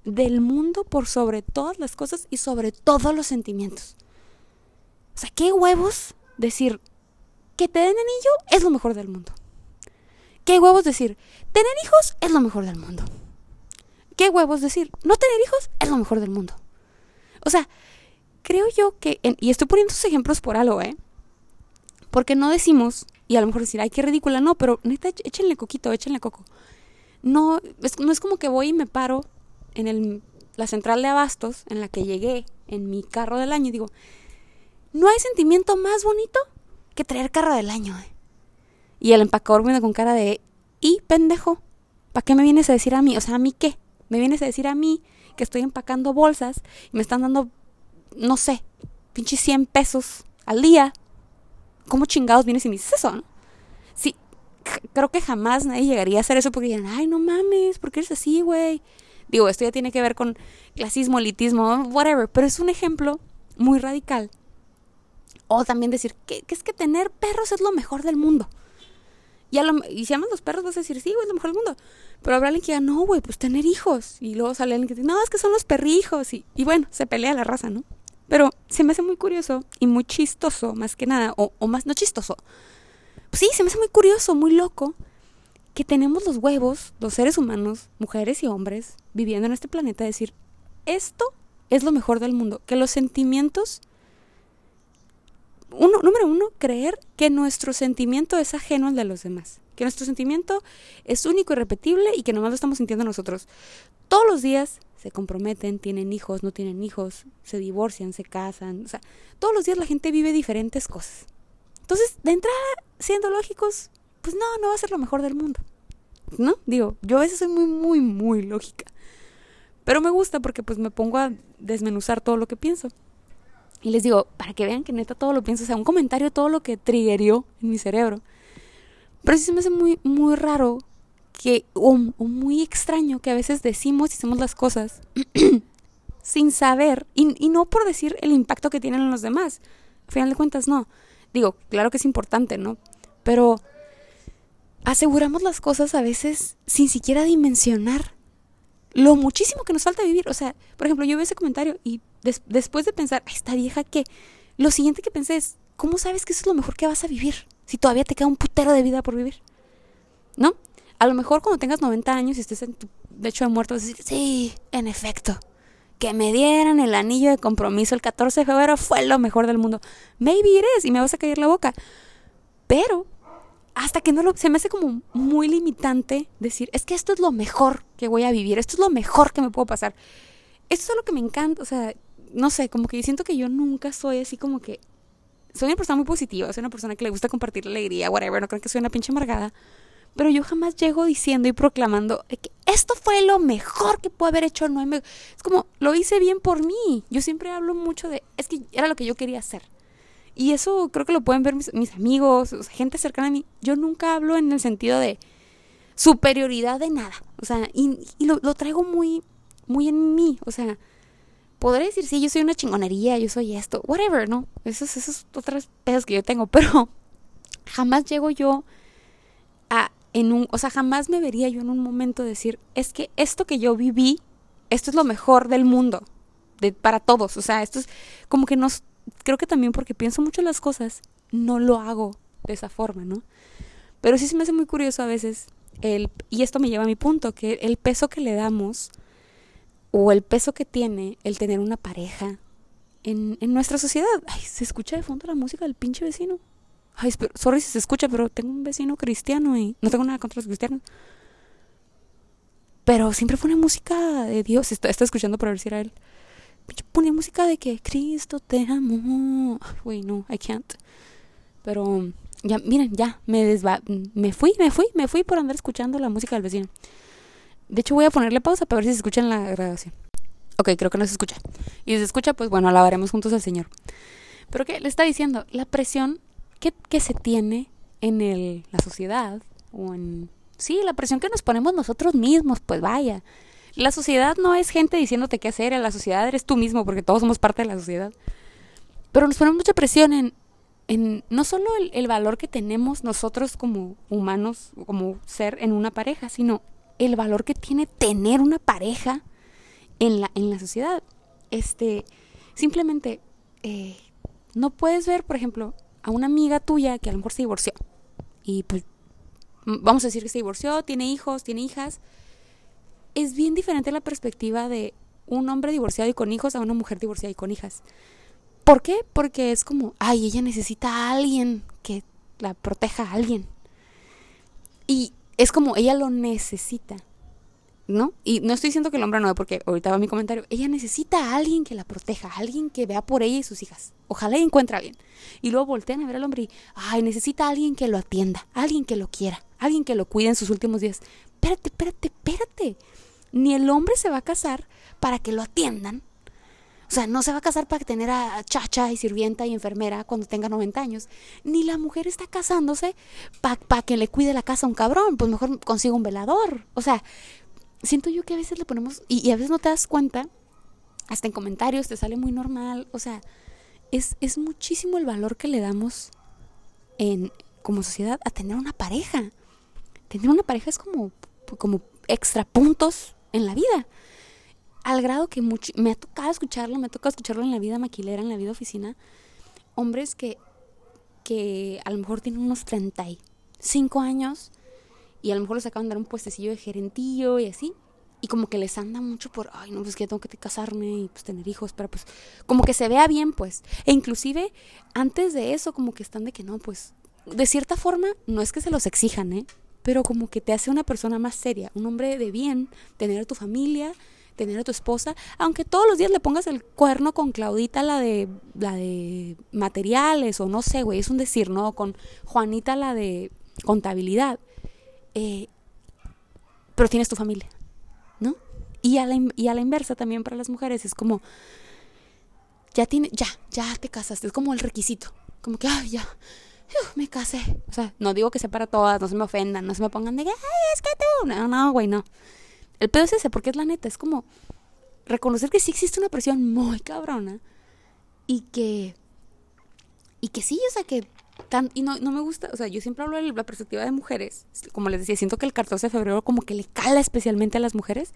Speaker 1: del mundo por sobre todas las cosas y sobre todos los sentimientos. O sea, qué huevos decir que te den anillo es lo mejor del mundo. Qué huevos decir tener hijos es lo mejor del mundo. Qué huevos decir no tener hijos es lo mejor del mundo. O sea, creo yo que, y estoy poniendo estos ejemplos por algo, ¿eh? Porque no decimos y a lo mejor decir, ay, qué ridícula, no, pero neta, échenle coquito, échenle coco. No es, no es como que voy y me paro en el, la central de abastos en la que llegué en mi carro del año y digo, no hay sentimiento más bonito que traer carro del año. Eh". Y el empacador viene con cara de, y pendejo, ¿para qué me vienes a decir a mí? O sea, ¿a mí qué? Me vienes a decir a mí que estoy empacando bolsas y me están dando, no sé, pinches 100 pesos al día ¿cómo chingados vienes y me dices eso? ¿no? Sí, creo que jamás nadie llegaría a hacer eso porque dirían, ay, no mames, ¿por qué eres así, güey? Digo, esto ya tiene que ver con clasismo, elitismo, whatever, pero es un ejemplo muy radical. O también decir que, es que tener perros es lo mejor del mundo. Y, a lo, y si amas los perros vas a decir, sí, güey, es lo mejor del mundo. Pero habrá alguien que diga, no, güey, pues tener hijos. Y luego sale alguien que dice, no, es que son los perrijos. Y bueno, se pelea la raza, ¿no? Pero se me hace muy curioso y muy chistoso, más que nada, o, o más, no chistoso. Pues sí, se me hace muy curioso, muy loco, que tenemos los huevos, los seres humanos, mujeres y hombres, viviendo en este planeta, decir, esto es lo mejor del mundo, que los sentimientos, uno, número uno, creer que nuestro sentimiento es ajeno al de los demás, que nuestro sentimiento es único y repetible y que nomás lo estamos sintiendo nosotros. Todos los días se comprometen, tienen hijos, no tienen hijos, se divorcian, se casan, o sea, todos los días la gente vive diferentes cosas. Entonces, de entrada, siendo lógicos, pues no, no va a ser lo mejor del mundo. ¿No? Digo, yo a veces soy muy, muy, muy lógica. Pero me gusta porque pues me pongo a desmenuzar todo lo que pienso. Y les digo, para que vean que neta todo lo pienso, o sea, un comentario, todo lo que triggerió en mi cerebro. Pero sí se me hace muy, muy raro que, o, muy extraño que a veces decimos y hacemos las cosas sin saber, y, no por decir el impacto que tienen en los demás. Al final de cuentas, no. Digo, claro que es importante, ¿no? Pero aseguramos las cosas a veces sin siquiera dimensionar lo muchísimo que nos falta vivir. O sea, por ejemplo, yo veo ese comentario y después de pensar, esta vieja que, lo siguiente que pensé es, ¿cómo sabes que eso es lo mejor que vas a vivir? Si todavía te queda un putero de vida por vivir. ¿No? A lo mejor cuando tengas 90 años y estés en tu lecho de muerto, vas decir, sí, en efecto, que me dieran el anillo de compromiso el 14 de febrero fue lo mejor del mundo. Maybe it y me vas a caer la boca. Pero hasta que no lo, se me hace como muy limitante decir, es que esto es lo mejor que voy a vivir, esto es lo mejor que me puedo pasar. Esto es lo que me encanta, o sea, no sé, como que siento que yo nunca soy así como que, soy una persona muy positiva, soy una persona que le gusta compartir la alegría, whatever, no creo que soy una pinche amargada, pero yo jamás llego diciendo y proclamando que esto fue lo mejor que puedo haber hecho, no es como, lo hice bien por mí, yo siempre hablo mucho de, es que era lo que yo quería hacer y eso creo que lo pueden ver mis, amigos, gente cercana a mí. Yo nunca hablo en el sentido de superioridad de nada. O sea, y, lo, traigo muy, muy en mí. O sea, podré decir, sí, yo soy una chingonería, yo soy esto, whatever, ¿no? Esos, esos otras pedos que yo tengo, pero jamás llego yo a, en un, o sea, jamás me vería yo en un momento decir, es que esto que yo viví, esto es lo mejor del mundo, de, para todos. O sea, esto es como que nos creo que también porque pienso mucho las cosas, no lo hago de esa forma, ¿no? Pero sí se me hace muy curioso a veces, el, y esto me lleva a mi punto, que el peso que le damos o el peso que tiene el tener una pareja en, en nuestra sociedad. Ay, se escucha de fondo la música del pinche vecino. Ay, sorry si se escucha, pero tengo un vecino cristiano y no tengo nada contra los cristianos. Pero siempre pone música de Dios. Está, está escuchando para ver si era él ponía música de que Cristo te amó. Uy, no, I can't. Pero ya, miren, ya, me desva me fui, me fui, me fui por andar escuchando la música del vecino. De hecho, voy a ponerle pausa para ver si se escucha en la grabación. Ok, creo que no se escucha. Y si se escucha, pues bueno, alabaremos juntos al Señor. Pero que le está diciendo, la presión que se tiene en la sociedad, o en... Sí, la presión que nos ponemos nosotros mismos, pues vaya la sociedad no es gente diciéndote qué hacer, la sociedad eres tú mismo, porque todos somos parte de la sociedad. Pero nos ponemos mucha presión en, en no solo el, valor que tenemos nosotros como humanos, como ser en una pareja, sino el valor que tiene tener una pareja en la, en la sociedad. Este, simplemente, eh, no puedes ver, por ejemplo, a una amiga tuya que a lo mejor se divorció. Y pues, vamos a decir que se divorció, tiene hijos, tiene hijas es bien diferente la perspectiva de un hombre divorciado y con hijos a una mujer divorciada y con hijas. ¿Por qué? Porque es como, ay, ella necesita a alguien que la proteja a alguien. Y es como, ella lo necesita. ¿No? Y no estoy diciendo que el hombre no, porque ahorita va mi comentario. Ella necesita a alguien que la proteja, a alguien que vea por ella y sus hijas. Ojalá encuentre a alguien. Y luego voltean a ver al hombre y, ay, necesita a alguien que lo atienda, alguien que lo quiera, alguien que lo cuide en sus últimos días. Espérate, espérate, espérate ni el hombre se va a casar para que lo atiendan. O sea, no se va a casar para tener a chacha y sirvienta y enfermera cuando tenga 90 años. Ni la mujer está casándose para que le cuide la casa a un cabrón. Pues mejor consiga un velador. O sea, siento yo que a veces le ponemos, y, a veces no te das cuenta, hasta en comentarios te sale muy normal. O sea, es, es muchísimo el valor que le damos en, como sociedad a tener una pareja. Tener una pareja es como, como extra puntos en la vida. Al grado que me ha tocado escucharlo, me ha tocado escucharlo en la vida maquilera, en la vida oficina. Hombres que, que a lo mejor tienen unos 35 años y a lo mejor les acaban de dar un puestecillo de gerentillo y así. Y como que les anda mucho por, ay, no, pues que tengo que casarme y pues tener hijos, pero pues como que se vea bien, pues. E inclusive antes de eso como que están de que no, pues de cierta forma no es que se los exijan, ¿eh? pero como que te hace una persona más seria, un hombre de bien, tener a tu familia, tener a tu esposa, aunque todos los días le pongas el cuerno con Claudita, la de, la de materiales, o no sé, güey, es un decir, ¿no? Con Juanita, la de contabilidad. Eh, pero tienes tu familia, ¿no? Y a, la, y a la inversa también para las mujeres es como, ya tiene, ya, ya te casaste, es como el requisito, como que, ay, ya, me casé. O sea, no digo que sea para todas, no se me ofendan, no se me pongan de, ay, es que tú, no, no, güey, no. El pedo es ese, porque es la neta, es como reconocer que sí existe una presión muy cabrona y que, y que sí, o sea, que Y no, no, me gusta, o sea, yo siempre hablo de la perspectiva de mujeres. Como les decía, siento que el 14 de febrero como que le cala especialmente a las mujeres.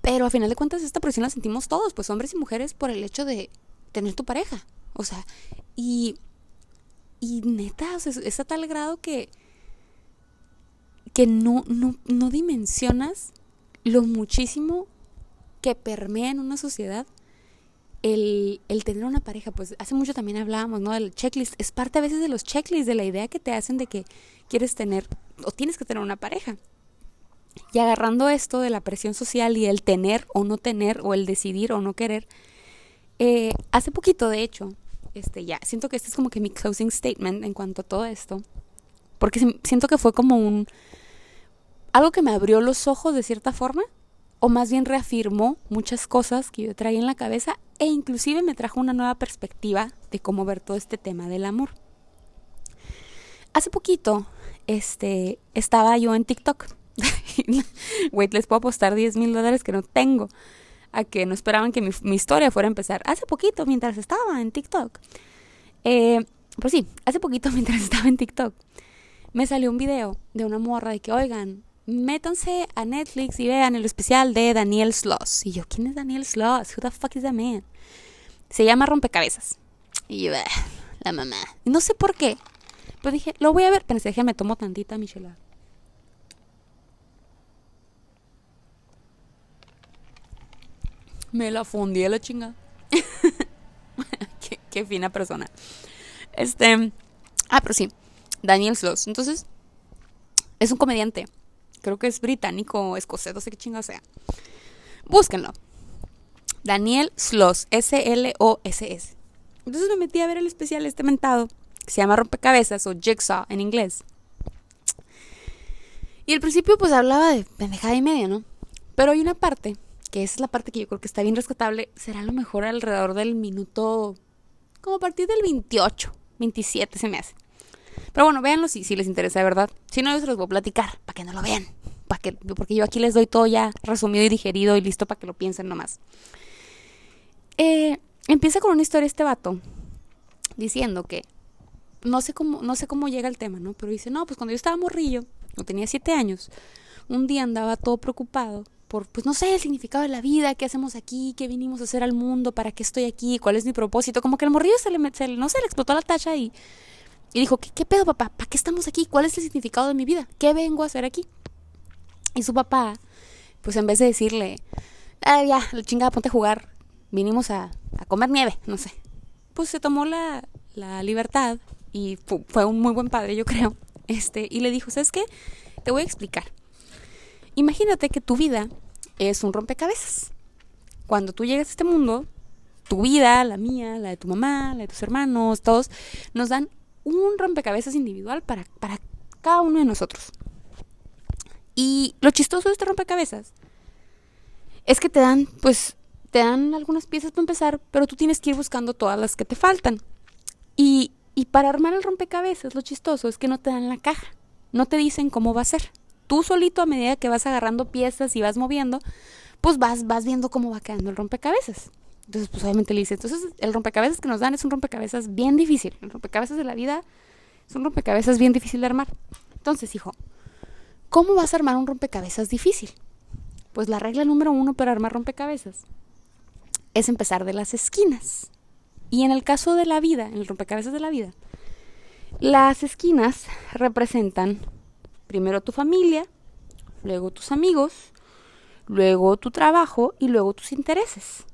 Speaker 1: Pero a final de cuentas esta presión la sentimos todos, pues hombres y mujeres, por el hecho de tener tu pareja. O sea, y, y neta, es a tal grado que, que no, no, no dimensionas lo muchísimo que permea en una sociedad el, el, tener una pareja, pues hace mucho también hablábamos, ¿no? Del checklist. Es parte a veces de los checklists, de la idea que te hacen de que quieres tener o tienes que tener una pareja. Y agarrando esto de la presión social y el tener o no tener o el decidir o no querer, eh, hace poquito, de hecho, este ya, siento que este es como que mi closing statement en cuanto a todo esto, porque siento que fue como un... algo que me abrió los ojos de cierta forma, o más bien reafirmó muchas cosas que yo traía en la cabeza e inclusive me trajo una nueva perspectiva de cómo ver todo este tema del amor. Hace poquito, este, estaba yo en TikTok Wait, les puedo apostar 10 mil dólares que no tengo. A que no esperaban que mi, historia fuera a empezar. Hace poquito, mientras estaba en TikTok. Eh, pues sí, hace poquito mientras estaba en TikTok. Me salió un video de una morra de que, oigan, métanse a Netflix y vean el especial de Daniel Sloss. Y yo, ¿quién es Daniel Sloss? Who the fuck is that man? Se llama Rompecabezas. Y yo, la mamá. Y no sé por qué. Pues dije, lo voy a ver. Pensé que me tomo tantita michelada. Me la fundí a la chingada. qué, fina persona. Este. Ah, pero sí. Daniel Sloss. Entonces, es un comediante. Creo que es británico, escocés, no sé qué chingada sea. Búsquenlo. Daniel Sloss. S-L-O-S-S. Entonces me metí a ver el especial este mentado. Que se llama Rompecabezas o Jigsaw en inglés. Y al principio, pues hablaba de pendejada y media, ¿no? Pero hay una parte que es la parte que yo creo que está bien rescatable, será a lo mejor alrededor del minuto, como a partir del 28, 27 se me hace. Pero bueno, véanlo si, si les interesa de verdad. Si no, yo se los voy a platicar, para que no lo vean. Para que, porque yo aquí les doy todo ya resumido y digerido y listo para que lo piensen nomás. Eh, empieza con una historia este vato, diciendo que, no sé cómo, no sé cómo llega el tema, ¿no? Pero dice, no, pues cuando yo estaba morrillo, o tenía siete años, un día andaba todo preocupado por, pues no sé, el significado de la vida, qué hacemos aquí, qué vinimos a hacer al mundo, para qué estoy aquí, cuál es mi propósito. Como que el morrillo se le, se, no se le explotó la tacha y, y dijo, ¿qué, ¿qué pedo, papá? ¿Para qué estamos aquí? ¿Cuál es el significado de mi vida? ¿Qué vengo a hacer aquí? Y su papá, pues en vez de decirle, ah, ya, la chingada, ponte a jugar, vinimos a, a comer nieve, no sé. Pues se tomó la, la libertad y fue un muy buen padre, yo creo. Este, y le dijo, ¿sabes qué? Te voy a explicar. Imagínate que tu vida es un rompecabezas. Cuando tú llegas a este mundo, tu vida, la mía, la de tu mamá, la de tus hermanos, todos, nos dan un rompecabezas individual para, para cada uno de nosotros. Y lo chistoso de este rompecabezas es que te dan, pues, te dan algunas piezas para empezar, pero tú tienes que ir buscando todas las que te faltan. Y, y para armar el rompecabezas, lo chistoso es que no te dan la caja, no te dicen cómo va a ser tú solito a medida que vas agarrando piezas y vas moviendo, pues vas, vas viendo cómo va quedando el rompecabezas. Entonces, pues obviamente le dice, entonces el rompecabezas que nos dan es un rompecabezas bien difícil. El rompecabezas de la vida es un rompecabezas bien difícil de armar. Entonces, hijo, ¿cómo vas a armar un rompecabezas difícil? Pues la regla número uno para armar rompecabezas es empezar de las esquinas. Y en el caso de la vida, en el rompecabezas de la vida, las esquinas representan Primero tu familia, luego tus amigos, luego tu trabajo y luego tus intereses.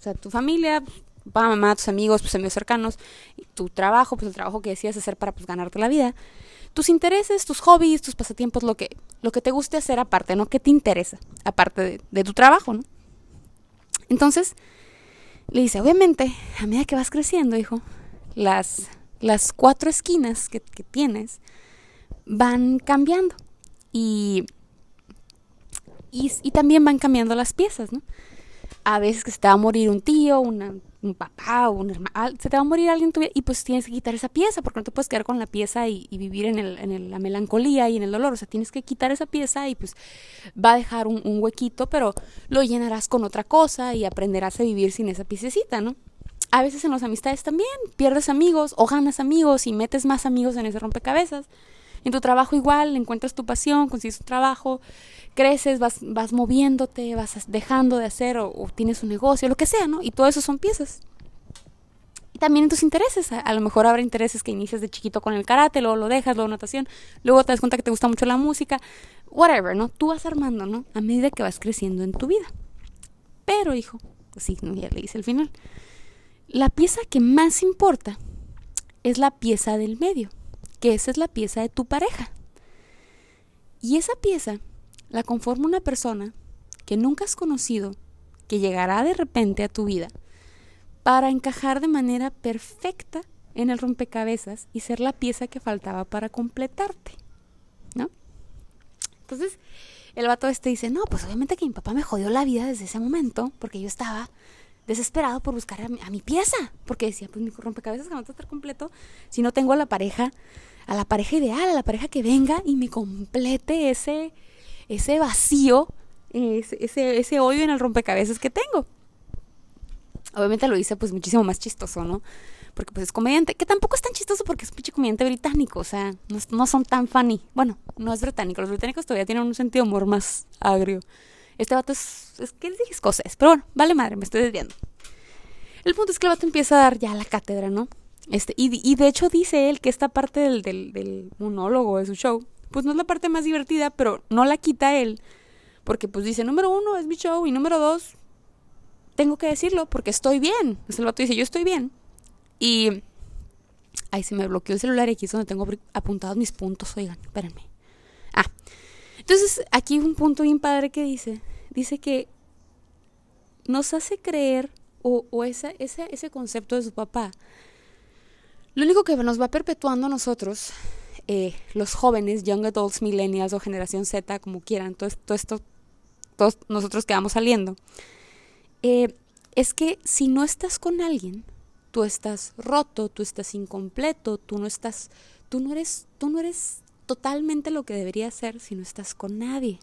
Speaker 1: O sea, tu familia, papá, mamá, tus amigos, pues amigos cercanos, tu trabajo, pues el trabajo que decías hacer para pues ganarte la vida, tus intereses, tus hobbies, tus pasatiempos, lo que, lo que te guste hacer aparte, ¿no? ¿Qué te interesa? Aparte de, de tu trabajo, ¿no? Entonces, le dice, obviamente, a medida que vas creciendo, hijo, las, las cuatro esquinas que, que tienes van cambiando. Y, y, y, también van cambiando las piezas, ¿no? A veces que se te va a morir un tío, una, un papá un hermano, se te va a morir alguien tu vida y pues tienes que quitar esa pieza porque no te puedes quedar con la pieza y, y vivir en, el, en el, la melancolía y en el dolor, o sea, tienes que quitar esa pieza y pues va a dejar un, un, huequito, pero lo llenarás con otra cosa y aprenderás a vivir sin esa piececita, ¿no? A veces en las amistades también pierdes amigos o ganas amigos y metes más amigos en ese rompecabezas. En tu trabajo igual, encuentras tu pasión, consigues un trabajo, creces, vas, vas moviéndote, vas dejando de hacer o, tienes un negocio, lo que sea, ¿no? Y todo eso son piezas. Y también en tus intereses. A, a, lo mejor habrá intereses que inicias de chiquito con el karate, luego lo dejas, luego natación, luego te das cuenta que te gusta mucho la música, whatever, ¿no? Tú vas armando, ¿no? A medida que vas creciendo en tu vida. Pero, hijo, pues sí, ya le hice el final. La pieza que más importa es la pieza del medio que esa es la pieza de tu pareja. Y esa pieza la conforma una persona que nunca has conocido, que llegará de repente a tu vida para encajar de manera perfecta en el rompecabezas y ser la pieza que faltaba para completarte, ¿no? Entonces, el vato este dice, no, pues obviamente que mi papá me jodió la vida desde ese momento, porque yo estaba desesperado por buscar a mi, pieza, porque decía, pues mi rompecabezas no va a estar completo si no tengo a la pareja a la pareja ideal, a la pareja que venga y me complete ese, ese vacío, ese, ese, hoyo en el rompecabezas que tengo. Obviamente lo hice pues muchísimo más chistoso, ¿no? Porque pues es comediante, que tampoco es tan chistoso porque es un pinche comediante británico, o sea, no, no, son tan funny. Bueno, no es británico, los británicos todavía tienen un sentido humor más agrio. Este vato es, es que les dije escocés, pero bueno, vale madre, me estoy desviando. El punto es que el vato empieza a dar ya la cátedra, ¿no? Este, y, de hecho dice él que esta parte del, monólogo de su show, pues no es la parte más divertida, pero no la quita él, porque pues dice, número uno es mi show y número dos, tengo que decirlo porque estoy bien. El vato dice, yo estoy bien. Y, ay, se me bloqueó el celular y aquí es donde tengo apuntados mis puntos, oigan, espérenme. Ah, entonces aquí un punto bien padre que dice, dice que nos hace creer, o, o esa, ese concepto de su papá, lo único que nos va perpetuando a nosotros, eh, los jóvenes, young adults, millennials o generación Z, como quieran, todo, todo esto, todos nosotros que vamos saliendo, eh, es que si no estás con alguien, tú estás roto, tú estás incompleto, tú no estás, tú no eres, tú no eres totalmente lo que deberías ser si no estás con nadie.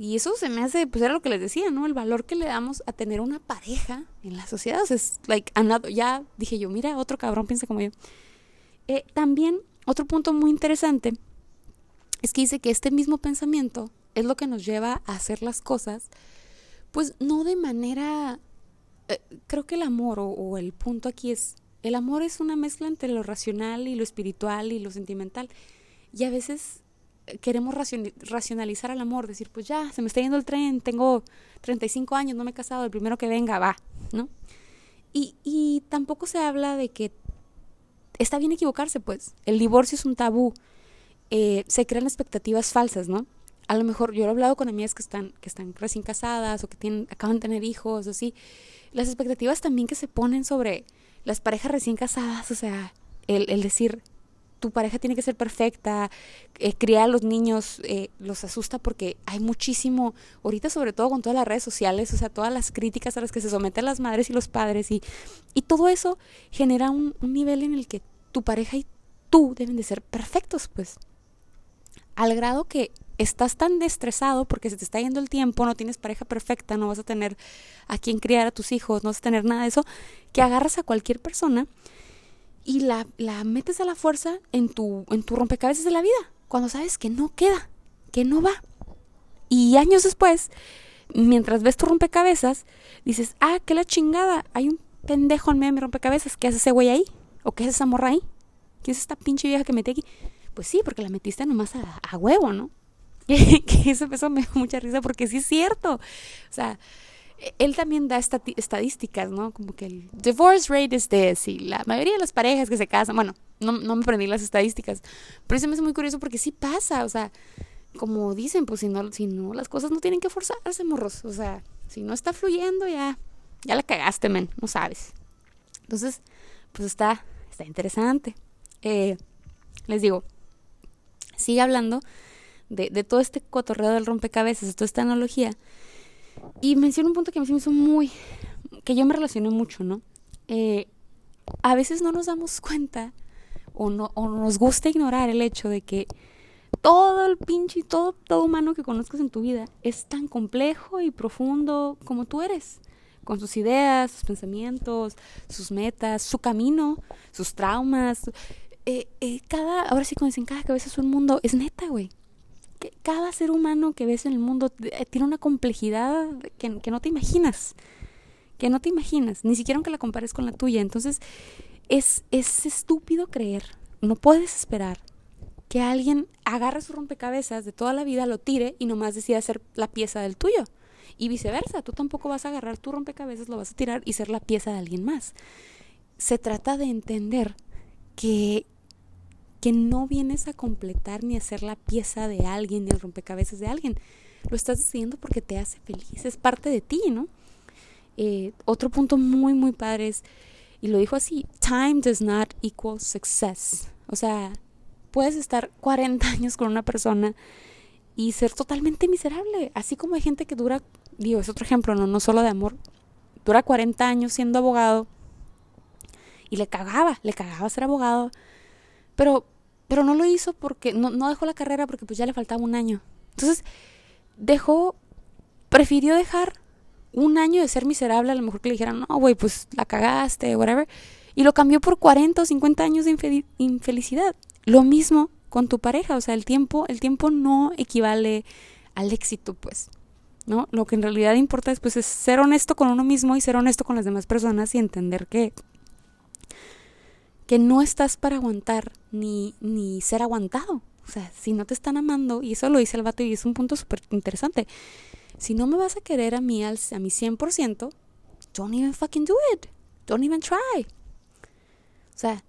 Speaker 1: Y eso se me hace, pues era lo que les decía, ¿no? El valor que le damos a tener una pareja en la sociedad. O sea, es like another, ya dije yo, mira, otro cabrón piensa como yo. Eh, también, otro punto muy interesante es que dice que este mismo pensamiento es lo que nos lleva a hacer las cosas, pues no de manera. Eh, creo que el amor, o, o el punto aquí es. El amor es una mezcla entre lo racional y lo espiritual y lo sentimental. Y a veces queremos racionalizar al amor, decir, pues ya, se me está yendo el tren, tengo 35 años, no me he casado, el primero que venga, va, ¿no? Y, y tampoco se habla de que está bien equivocarse, pues, el divorcio es un tabú, eh, se crean expectativas falsas, ¿no? A lo mejor yo he hablado con amigas que están, que están recién casadas o que tienen, acaban de tener hijos o así, las expectativas también que se ponen sobre las parejas recién casadas, o sea, el, el decir, tu pareja tiene que ser perfecta, eh, criar a los niños eh, los asusta porque hay muchísimo, ahorita sobre todo con todas las redes sociales, o sea, todas las críticas a las que se someten las madres y los padres y, y todo eso genera un, un nivel en el que tu pareja y tú deben de ser perfectos, pues, al grado que estás tan estresado porque se te está yendo el tiempo, no tienes pareja perfecta, no vas a tener a quien criar a tus hijos, no vas a tener nada de eso, que agarras a cualquier persona y la, la metes a la fuerza en tu, en tu rompecabezas de la vida, cuando sabes que no queda, que no va. Y años después, mientras ves tu rompecabezas, dices, ah, qué la chingada, hay un pendejo en medio de mi rompecabezas, ¿qué hace ese güey ahí? ¿O qué hace esa morra ahí? ¿Quién es esta pinche vieja que metí aquí? Pues sí, porque la metiste nomás a, a huevo, ¿no? que eso, me da mucha risa porque sí es cierto. O sea, él también da estadísticas, ¿no? Como que el divorce rate es this y la mayoría de las parejas que se casan, bueno, no, no me aprendí las estadísticas. Pero eso me hace muy curioso porque sí pasa, o sea, como dicen, pues si no, si no, las cosas no tienen que forzarse, morros. O sea, si no está fluyendo, ya, ya la cagaste, men, no sabes. Entonces, pues está, está interesante. Eh, les digo, sigue hablando de, de, todo este cotorreo del rompecabezas, de toda esta analogía. Y menciona un punto que a mí me hizo muy, que yo me relacioné mucho, ¿no? Eh, a veces no nos damos cuenta o, no, o nos gusta ignorar el hecho de que todo el pinche, todo, todo humano que conozcas en tu vida es tan complejo y profundo como tú eres, con sus ideas, sus pensamientos, sus metas, su camino, sus traumas. Eh, eh, cada, ahora sí como dicen, cada cabeza es un mundo, es neta, güey. Cada ser humano que ves en el mundo eh, tiene una complejidad que, que no te imaginas, que no te imaginas, ni siquiera aunque la compares con la tuya. Entonces, es, es estúpido creer, no puedes esperar que alguien agarre su rompecabezas de toda la vida, lo tire y nomás decida hacer la pieza del tuyo. Y viceversa, tú tampoco vas a agarrar tu rompecabezas, lo vas a tirar y ser la pieza de alguien más. Se trata de entender que, que no vienes a completar ni a ser la pieza de alguien ni el rompecabezas de alguien. Lo estás decidiendo porque te hace feliz, es parte de ti, ¿no? Eh, otro punto muy, muy padre es, y lo dijo así, time does not equal success. O sea, puedes estar 40 años con una persona y ser totalmente miserable. Así como hay gente que dura, digo, es otro ejemplo, no, no solo de amor, dura 40 años siendo abogado y le cagaba, le cagaba ser abogado, pero, pero no lo hizo porque, no, no dejó la carrera porque pues ya le faltaba un año. Entonces, dejó, prefirió dejar un año de ser miserable, a lo mejor que le dijeran, no, güey, pues la cagaste, whatever, y lo cambió por 40 o 50 años de infelicidad. Lo mismo con tu pareja, o sea, el tiempo, el tiempo no equivale al éxito, pues. ¿No? Lo que en realidad importa es, pues, es ser honesto con uno mismo y ser honesto con las demás personas y entender que que no estás para aguantar ni, ni ser aguantado. O sea, si no te están amando, y eso lo dice el vato y es un punto súper interesante, si no me vas a querer a mí al, a mi 100%, don't even fucking do it. Don't even try. O sea,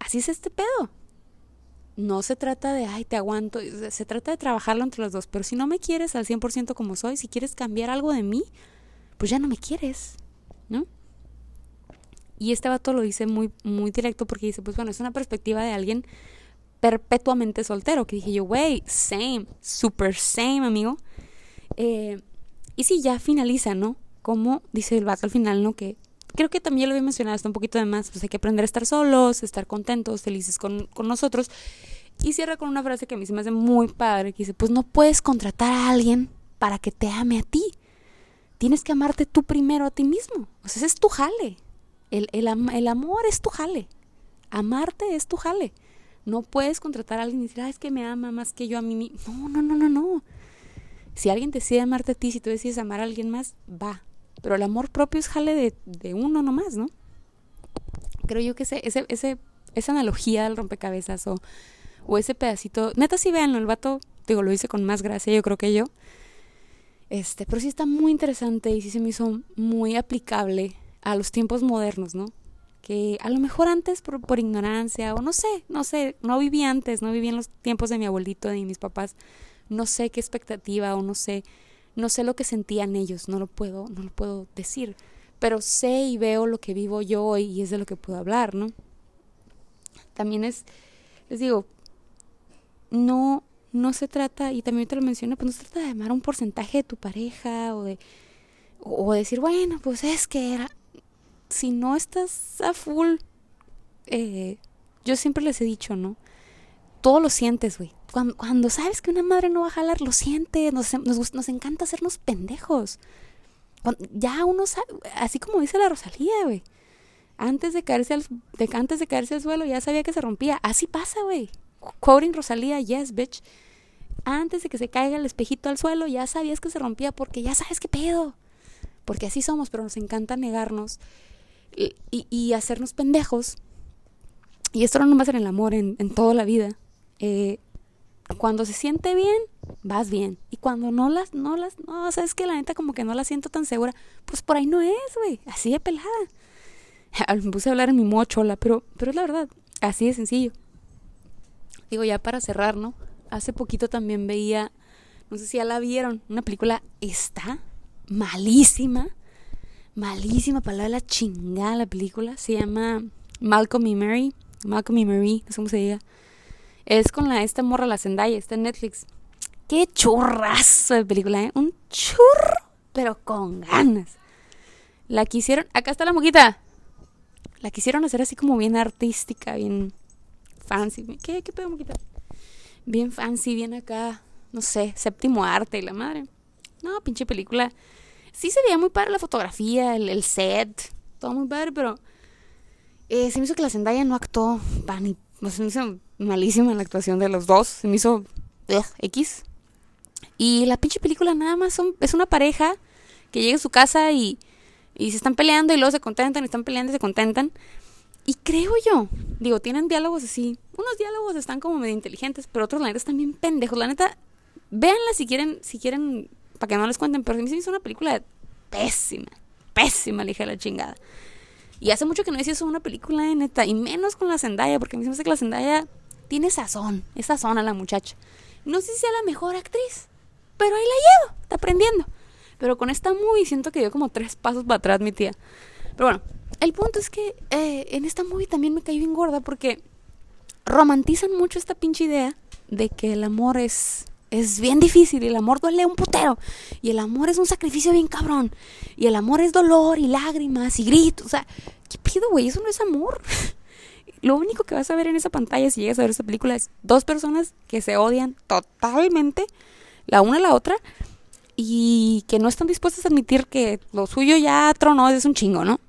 Speaker 1: así es este pedo no se trata de, ay, te aguanto, se trata de trabajarlo entre los dos, pero si no me quieres al 100% como soy, si quieres cambiar algo de mí, pues ya no me quieres, ¿no? Y este vato lo dice muy, muy directo porque dice, pues bueno, es una perspectiva de alguien perpetuamente soltero, que dije yo, wey, same, super same, amigo. Eh, y si ya finaliza, ¿no? Como dice el vato al final, ¿no? Que creo que también lo voy a mencionar hasta un poquito de más, pues hay que aprender a estar solos, estar contentos, felices con, con nosotros. Y cierra con una frase que a mí se me hace muy padre, que dice, pues no puedes contratar a alguien para que te ame a ti. Tienes que amarte tú primero a ti mismo. O sea, ese es tu jale. El, el, el amor es tu jale. Amarte es tu jale. No puedes contratar a alguien y decir, ah, es que me ama más que yo a mí. No, no, no, no, no. Si alguien decide amarte a ti, si tú decides amar a alguien más, va, pero el amor propio es jale de, de uno nomás, ¿no? Creo yo que ese, ese, ese, esa analogía del rompecabezas o, o ese pedacito, neta sí véanlo, el vato, digo, lo hice con más gracia yo creo que yo. Este, pero sí está muy interesante y sí se me hizo muy aplicable a los tiempos modernos, ¿no? Que a lo mejor antes por, por ignorancia o no sé, no sé, no viví antes, no viví en los tiempos de mi abuelito, de mis papás, no sé qué expectativa o no sé no sé lo que sentían ellos, no lo puedo, no lo puedo decir, pero sé y veo lo que vivo yo y es de lo que puedo hablar, ¿no? También es, les digo, no, no se trata, y también te lo menciono, pues no se trata de amar un porcentaje de tu pareja o de, o decir, bueno, pues es que era, si no estás a full, eh, yo siempre les he dicho, ¿no? Todo lo sientes, güey, cuando, sabes que una madre no va a jalar, lo siente, nos, nos, nos encanta hacernos pendejos. ya uno sabe, así como dice la Rosalía, güey. Antes de caerse al, antes de caerse al suelo ya sabía que se rompía. Así pasa, güey. Quoting Rosalía, yes, bitch. Antes de que se caiga el espejito al suelo ya sabías que se rompía porque ya sabes qué pedo. Porque así somos, pero nos encanta negarnos y, y, hacernos pendejos. Y esto no nomás en el amor, en, en toda la vida. Eh, cuando se siente bien, vas bien. Y cuando no las, no las, no, sabes que la neta como que no la siento tan segura, pues por ahí no es, güey. Así de pelada. Me puse a hablar en mi mochola, pero, pero es la verdad. Así de sencillo. Digo, ya para cerrar, ¿no? Hace poquito también veía, no sé si ya la vieron, una película está malísima, malísima, palabra la chingada la película. Se llama Malcolm y Mary, Malcolm y Mary, no sé cómo se diga. Es con la esta morra, la Zendaya, está en Netflix. Qué churrazo de película, ¿eh? Un churro, pero con ganas. La quisieron, acá está la moquita. La quisieron hacer así como bien artística, bien fancy. ¿Qué, qué pedo, moquita? Bien fancy, bien acá, no sé, séptimo arte y la madre. No, pinche película. Sí se veía muy padre la fotografía, el, set, todo muy padre, pero eh, se me hizo que la Zendaya no actuó, no, se me hizo malísima la actuación de los dos, se me hizo X. Y la pinche película nada más es una pareja que llega a su casa y y se están peleando y luego se contentan, y están peleando y se contentan. Y creo yo, digo, tienen diálogos así. Unos diálogos están como medio inteligentes, pero otros la neta están bien pendejos. La neta, véanla si quieren, si quieren, para que no les cuenten, pero a mí se me hizo una película pésima, pésima, le dije a la chingada. Y hace mucho que no hice eso una película de neta, y menos con la Zendaya, porque a mí se me hace que la Zendaya tiene sazón, es sazón a la muchacha. No sé si sea la mejor actriz, pero ahí la llevo, está aprendiendo. Pero con esta movie siento que dio como tres pasos para atrás mi tía. Pero bueno, el punto es que eh, en esta movie también me caí bien gorda porque romantizan mucho esta pinche idea de que el amor es es bien difícil y el amor duele un putero y el amor es un sacrificio bien cabrón y el amor es dolor y lágrimas y gritos, o sea, ¿qué pido, güey? Eso no es amor. Lo único que vas a ver en esa pantalla si llegas a ver esa película es dos personas que se odian totalmente la una a la otra y que no están dispuestas a admitir que lo suyo ya tronó es un chingo, ¿no?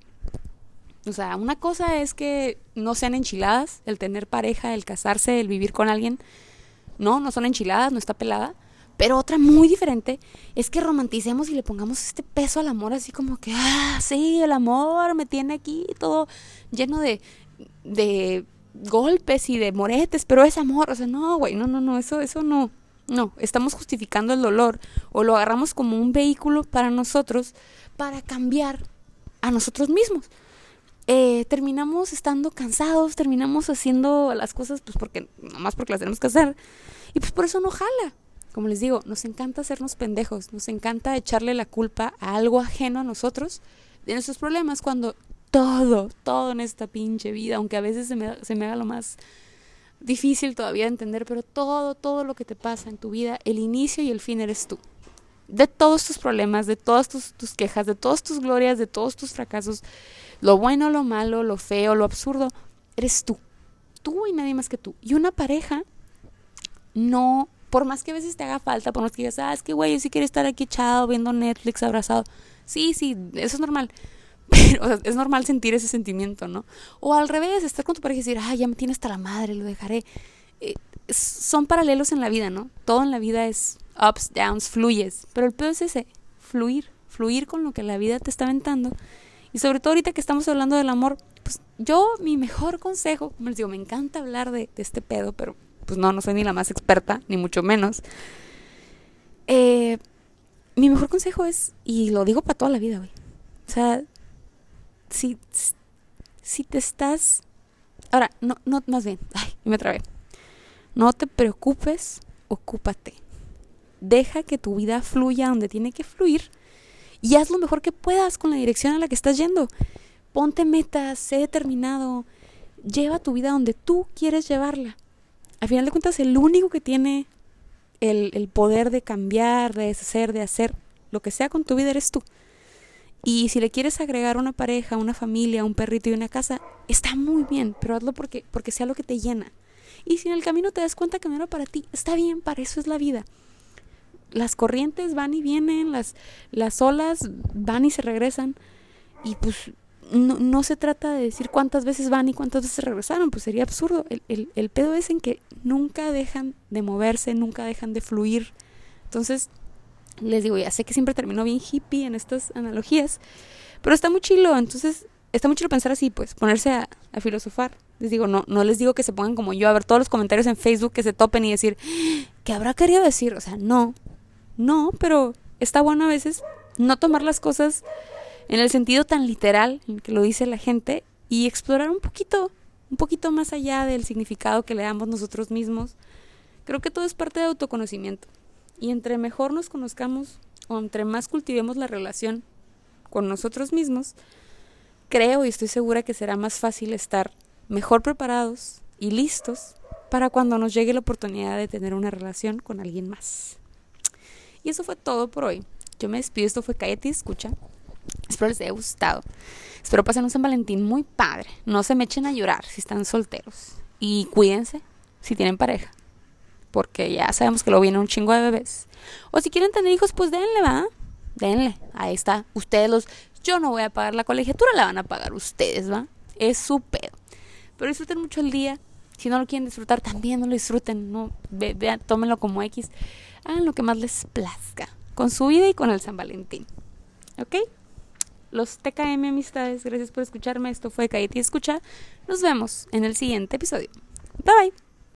Speaker 1: O sea, una cosa es que no sean enchiladas, el tener pareja, el casarse, el vivir con alguien. No, no son enchiladas, no está pelada. Pero otra muy diferente es que romanticemos y le pongamos este peso al amor, así como que, ah, sí, el amor me tiene aquí todo lleno de, de golpes y de moretes, pero es amor. O sea, no, güey, no, no, no, eso, eso no. No, estamos justificando el dolor o lo agarramos como un vehículo para nosotros para cambiar a nosotros mismos. Eh, terminamos estando cansados, terminamos haciendo las cosas pues porque, nomás porque las tenemos que hacer. Y pues por eso no jala. Como les digo, nos encanta hacernos pendejos, nos encanta echarle la culpa a algo ajeno a nosotros de nuestros problemas cuando todo, todo en esta pinche vida, aunque a veces se me, se me haga lo más difícil todavía de entender, pero todo, todo lo que te pasa en tu vida, el inicio y el fin eres tú. De todos tus problemas, de todas tus, tus quejas, de todas tus glorias, de todos tus fracasos, lo bueno, lo malo, lo feo, lo absurdo, eres tú. Tú y nadie más que tú. Y una pareja no, por más que a veces te haga falta, por más que digas, ah, es que güey, yo sí quiero estar aquí echado, viendo Netflix, abrazado. Sí, sí, eso es normal. Pero es normal sentir ese sentimiento, ¿no? O al revés, estar con tu pareja y decir, ah, ya me tiene hasta la madre, lo dejaré. Eh, son paralelos en la vida, ¿no? Todo en la vida es ups, downs, fluyes. Pero el peor es ese, fluir, fluir con lo que la vida te está aventando. Y sobre todo ahorita que estamos hablando del amor, pues yo mi mejor consejo, como les digo, me encanta hablar de, este pedo, pero pues no, no soy ni la más experta, ni mucho menos. Eh, mi mejor consejo es, y lo digo para toda la vida, güey. O sea, si, si te estás... Ahora, no, no, más bien, ay, me trabé. No te preocupes, ocúpate. Deja que tu vida fluya donde tiene que fluir y haz lo mejor que puedas con la dirección a la que estás yendo. Ponte metas, sé determinado, lleva tu vida donde tú quieres llevarla. Al final de cuentas, el único que tiene el, el poder de cambiar, de deshacer, de hacer lo que sea con tu vida eres tú. Y si le quieres agregar una pareja, una familia, un perrito y una casa, está muy bien, pero hazlo porque, porque sea lo que te llena. Y si en el camino te das cuenta que no era para ti, está bien, para eso es la vida. Las corrientes van y vienen, las, las olas van y se regresan. Y pues no, no se trata de decir cuántas veces van y cuántas veces regresaron, pues sería absurdo. El, el, el pedo es en que nunca dejan de moverse, nunca dejan de fluir. Entonces, les digo, ya sé que siempre termino bien hippie en estas analogías, pero está muy chilo, entonces está muy chilo pensar así, pues, ponerse a, filosofar. Les digo, no, no les digo que se pongan como yo a ver todos los comentarios en Facebook que se topen y decir, ¿qué habrá querido decir? O sea, no, no, pero está bueno a veces no tomar las cosas en el sentido tan literal en que lo dice la gente y explorar un poquito un poquito más allá del significado que le damos nosotros mismos. Creo que todo es parte de autoconocimiento. Y entre mejor nos conozcamos o entre más cultivemos la relación con nosotros mismos, creo y estoy segura que será más fácil estar mejor preparados y listos para cuando nos llegue la oportunidad de tener una relación con alguien más. Y eso fue todo por hoy. Yo me despido, esto fue Cállate Escucha. Espero les haya gustado. Espero pasen un San Valentín muy padre. No se me echen a llorar si están solteros. Y cuídense si tienen pareja. Porque ya sabemos que lo viene un chingo de bebés. O si quieren tener hijos, pues denle, va. Denle. Ahí está. Ustedes los. Yo no voy a pagar la colegiatura, la van a pagar ustedes, va. Es su pedo. Pero disfruten mucho el día. Si no lo quieren disfrutar, también no lo disfruten. No, vean, tómenlo como X. Hagan lo que más les plazca. Con su vida y con el San Valentín. ¿Ok? los TKM amistades. Gracias por escucharme. Esto fue Cállate y Escucha. Nos vemos en el siguiente episodio. Bye bye.